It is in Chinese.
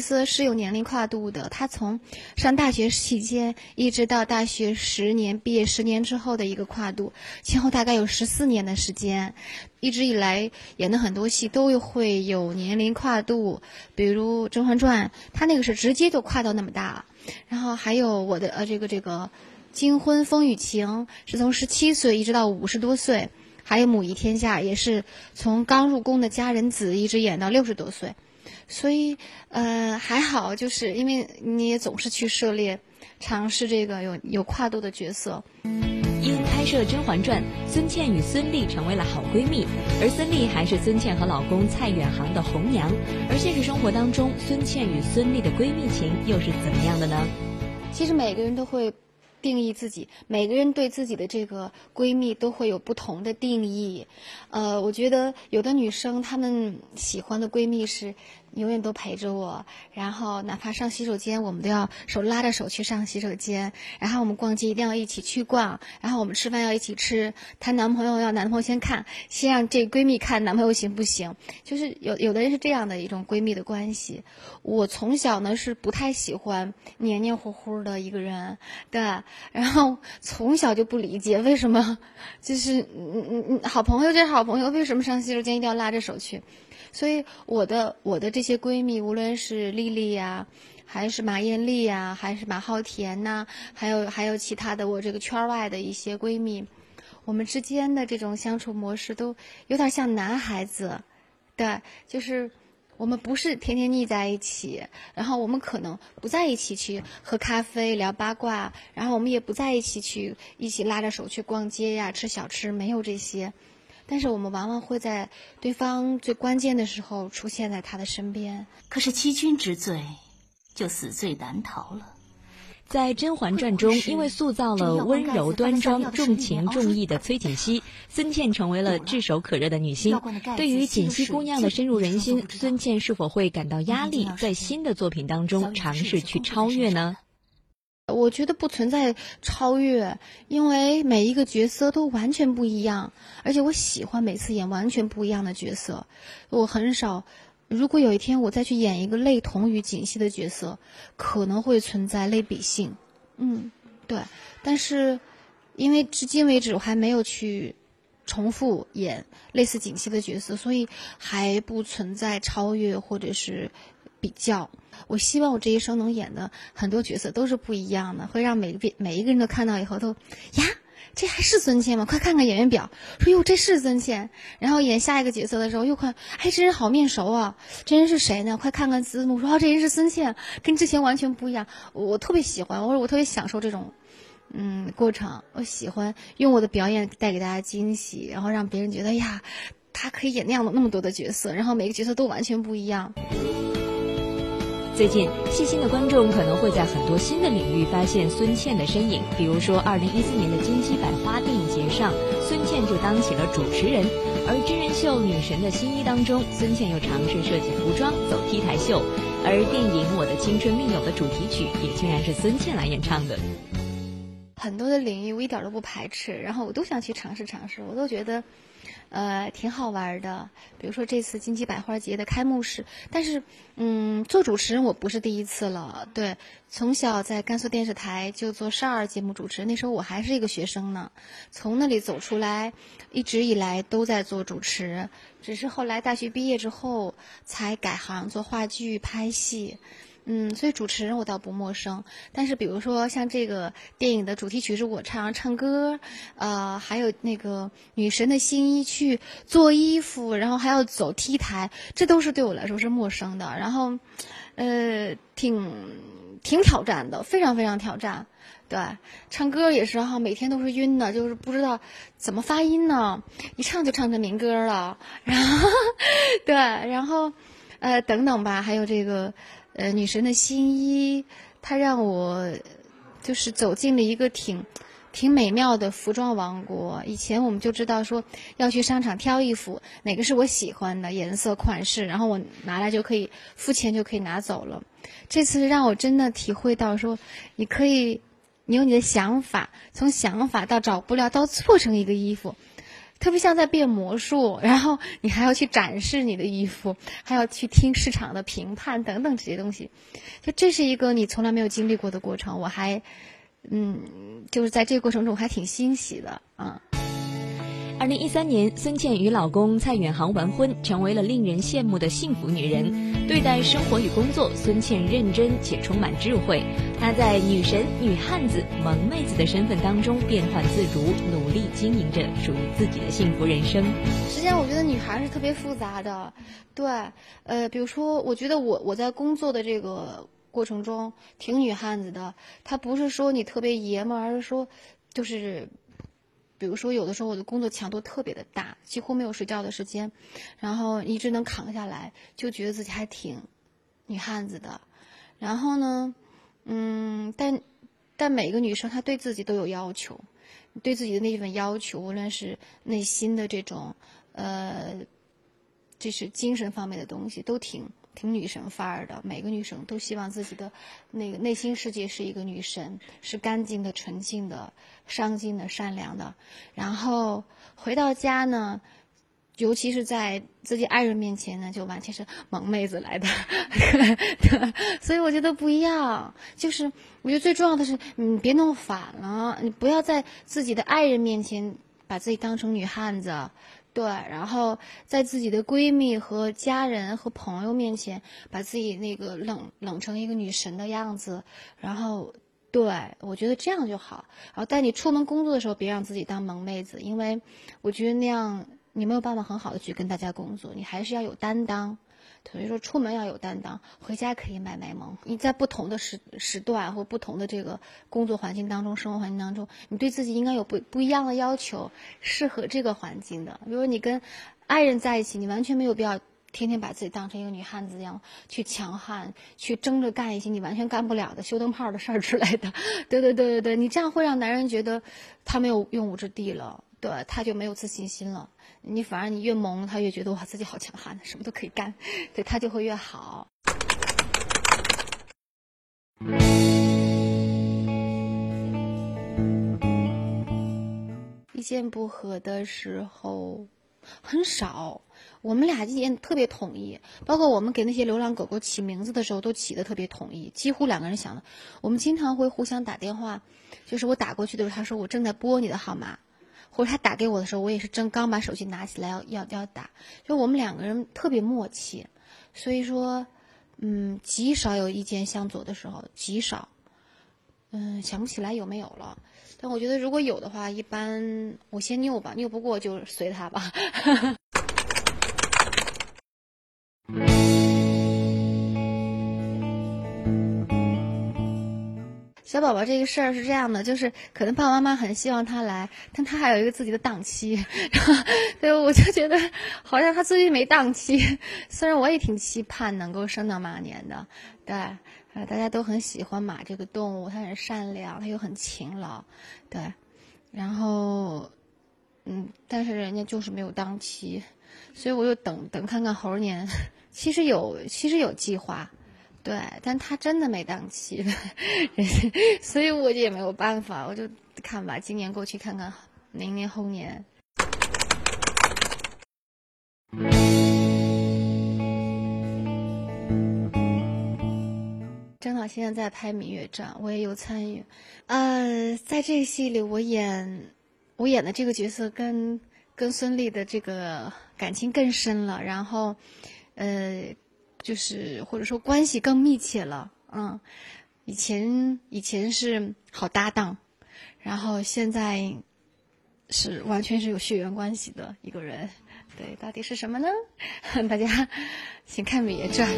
是有年龄跨度的，他从上大学期间一直到大学十年毕业十年之后的一个跨度，前后大概有十四年的时间。一直以来演的很多戏都会有年龄跨度，比如《甄嬛传》，他那个是直接就跨到那么大了。然后还有我的呃这个这个《金婚风雨情》，是从十七岁一直到五十多岁。还有《母仪天下》，也是从刚入宫的佳人子一直演到六十多岁。所以，呃，还好，就是因为你也总是去涉猎、尝试这个有有跨度的角色。因拍摄《甄嬛传》，孙茜与孙俪成为了好闺蜜，而孙俪还是孙茜和老公蔡远航的红娘。而现实生活当中，孙茜与孙俪的闺蜜情又是怎么样的呢？其实每个人都会。定义自己，每个人对自己的这个闺蜜都会有不同的定义。呃，我觉得有的女生她们喜欢的闺蜜是。永远都陪着我，然后哪怕上洗手间，我们都要手拉着手去上洗手间。然后我们逛街一定要一起去逛，然后我们吃饭要一起吃。谈男朋友要男朋友先看，先让这闺蜜看男朋友行不行？就是有有的人是这样的一种闺蜜的关系。我从小呢是不太喜欢黏黏糊糊的一个人，对，然后从小就不理解为什么，就是嗯嗯嗯，好朋友就是好朋友，为什么上洗手间一定要拉着手去？所以我的我的这些闺蜜，无论是丽丽呀，还是马艳丽呀，还是马浩田呐，还有还有其他的我这个圈外的一些闺蜜，我们之间的这种相处模式都有点像男孩子，对，就是我们不是天天腻在一起，然后我们可能不在一起去喝咖啡聊八卦，然后我们也不在一起去一起拉着手去逛街呀吃小吃，没有这些。但是我们往往会在对方最关键的时候出现在他的身边。可是欺君之罪，就死罪难逃了。在《甄嬛传》中，因为塑造了温柔端庄、重情重义的崔槿汐，孙茜成为了炙手可热的女星。对于槿汐姑娘的深入人心，孙茜是否会感到压力，在新的作品当中尝试去超越呢？我觉得不存在超越，因为每一个角色都完全不一样，而且我喜欢每次演完全不一样的角色。我很少，如果有一天我再去演一个类同于锦汐的角色，可能会存在类比性。嗯，对。但是，因为至今为止我还没有去重复演类似锦汐的角色，所以还不存在超越或者是比较。我希望我这一生能演的很多角色都是不一样的，会让每个每一个人都看到以后都呀，这还是孙茜吗？快看看演员表，说哟这是孙茜。然后演下一个角色的时候又看，哎这人好面熟啊，这人是谁呢？快看看字幕，说哦这人是孙茜，跟之前完全不一样。我特别喜欢，我说我特别享受这种嗯过程，我喜欢用我的表演带给大家惊喜，然后让别人觉得呀，他可以演那样的那么多的角色，然后每个角色都完全不一样。最近，细心的观众可能会在很多新的领域发现孙茜的身影。比如说，二零一四年的金鸡百花电影节上，孙茜就当起了主持人；而真人秀《女神的新衣》当中，孙茜又尝试设计服装、走 T 台秀；而电影《我的青春命友》的主题曲也竟然是孙茜来演唱的。很多的领域我一点都不排斥，然后我都想去尝试尝试，我都觉得。呃，挺好玩的。比如说这次金鸡百花节的开幕式，但是，嗯，做主持人我不是第一次了。对，从小在甘肃电视台就做少儿节目主持，那时候我还是一个学生呢。从那里走出来，一直以来都在做主持，只是后来大学毕业之后才改行做话剧拍戏。嗯，所以主持人我倒不陌生，但是比如说像这个电影的主题曲是我唱唱歌，呃，还有那个女神的新衣去做衣服，然后还要走 T 台，这都是对我来说是陌生的。然后，呃，挺挺挑战的，非常非常挑战。对，唱歌也是哈，每天都是晕的，就是不知道怎么发音呢，一唱就唱成民歌了。然后，对，然后，呃，等等吧，还有这个。呃，女神的新衣，它让我就是走进了一个挺挺美妙的服装王国。以前我们就知道说要去商场挑衣服，哪个是我喜欢的颜色、款式，然后我拿来就可以付钱就可以拿走了。这次让我真的体会到说，你可以，你有你的想法，从想法到找布料到做成一个衣服，特别像在变魔术，然后你还要去展示你的衣服，还要去听市场的评判等等这些东西，就这是一个你从来没有经历过的过程，我还，嗯，就是在这个过程中还挺欣喜的啊。二零一三年，孙茜与老公蔡远航完婚，成为了令人羡慕的幸福女人。对待生活与工作，孙茜认真且充满智慧。她在女神、女汉子、萌妹子的身份当中变换自如，努力经营着属于自己的幸福人生。实际上，我觉得女孩是特别复杂的。对，呃，比如说，我觉得我我在工作的这个过程中挺女汉子的。她不是说你特别爷们儿，而是说，就是。比如说，有的时候我的工作强度特别的大，几乎没有睡觉的时间，然后一直能扛下来，就觉得自己还挺女汉子的。然后呢，嗯，但但每个女生她对自己都有要求，对自己的那份要求，无论是内心的这种，呃，这是精神方面的东西，都挺。挺女神范儿的，每个女生都希望自己的那个内心世界是一个女神，是干净的、纯净的、上进的、善良的。然后回到家呢，尤其是在自己爱人面前呢，就完全是萌妹子来的。所以我觉得不一样，就是我觉得最重要的是，你别弄反了，你不要在自己的爱人面前把自己当成女汉子。对，然后在自己的闺蜜和家人和朋友面前，把自己那个冷冷成一个女神的样子，然后，对我觉得这样就好。然后带你出门工作的时候，别让自己当萌妹子，因为我觉得那样你没有办法很好的去跟大家工作，你还是要有担当。所以说，出门要有担当，回家可以卖卖萌。你在不同的时时段或不同的这个工作环境当中、生活环境当中，你对自己应该有不不一样的要求，适合这个环境的。比如你跟爱人在一起，你完全没有必要天天把自己当成一个女汉子一样去强悍，去争着干一些你完全干不了的修灯泡的事儿之类的。对对对对对，你这样会让男人觉得他没有用武之地了。对，他就没有自信心了。你反而你越萌，他越觉得哇自己好强悍，什么都可以干，对他就会越好。意见不合的时候很少，我们俩意见特别统一，包括我们给那些流浪狗狗起名字的时候都起的特别统一，几乎两个人想的。我们经常会互相打电话，就是我打过去的时候，他说我正在拨你的号码。或者他打给我的时候，我也是正刚把手机拿起来要要要打，就我们两个人特别默契，所以说，嗯，极少有意见相左的时候，极少，嗯，想不起来有没有了，但我觉得如果有的话，一般我先拗吧，拗不过就随他吧。宝宝这个事儿是这样的，就是可能爸爸妈妈很希望他来，但他还有一个自己的档期，所以我就觉得好像他最近没档期。虽然我也挺期盼能够生到马年的，对，呃，大家都很喜欢马这个动物，它很善良，它又很勤劳，对，然后，嗯，但是人家就是没有档期，所以我就等等看看猴年。其实有，其实有计划。对，但他真的没档期，所以我也没有办法，我就看吧，今年过去看看，明年后年。张导现在在拍《芈月传》，我也有参与。呃，在这个戏里，我演我演的这个角色跟跟孙俪的这个感情更深了，然后，呃。就是或者说关系更密切了，嗯，以前以前是好搭档，然后现在是完全是有血缘关系的一个人，对，到底是什么呢？大家请看《芈月传》。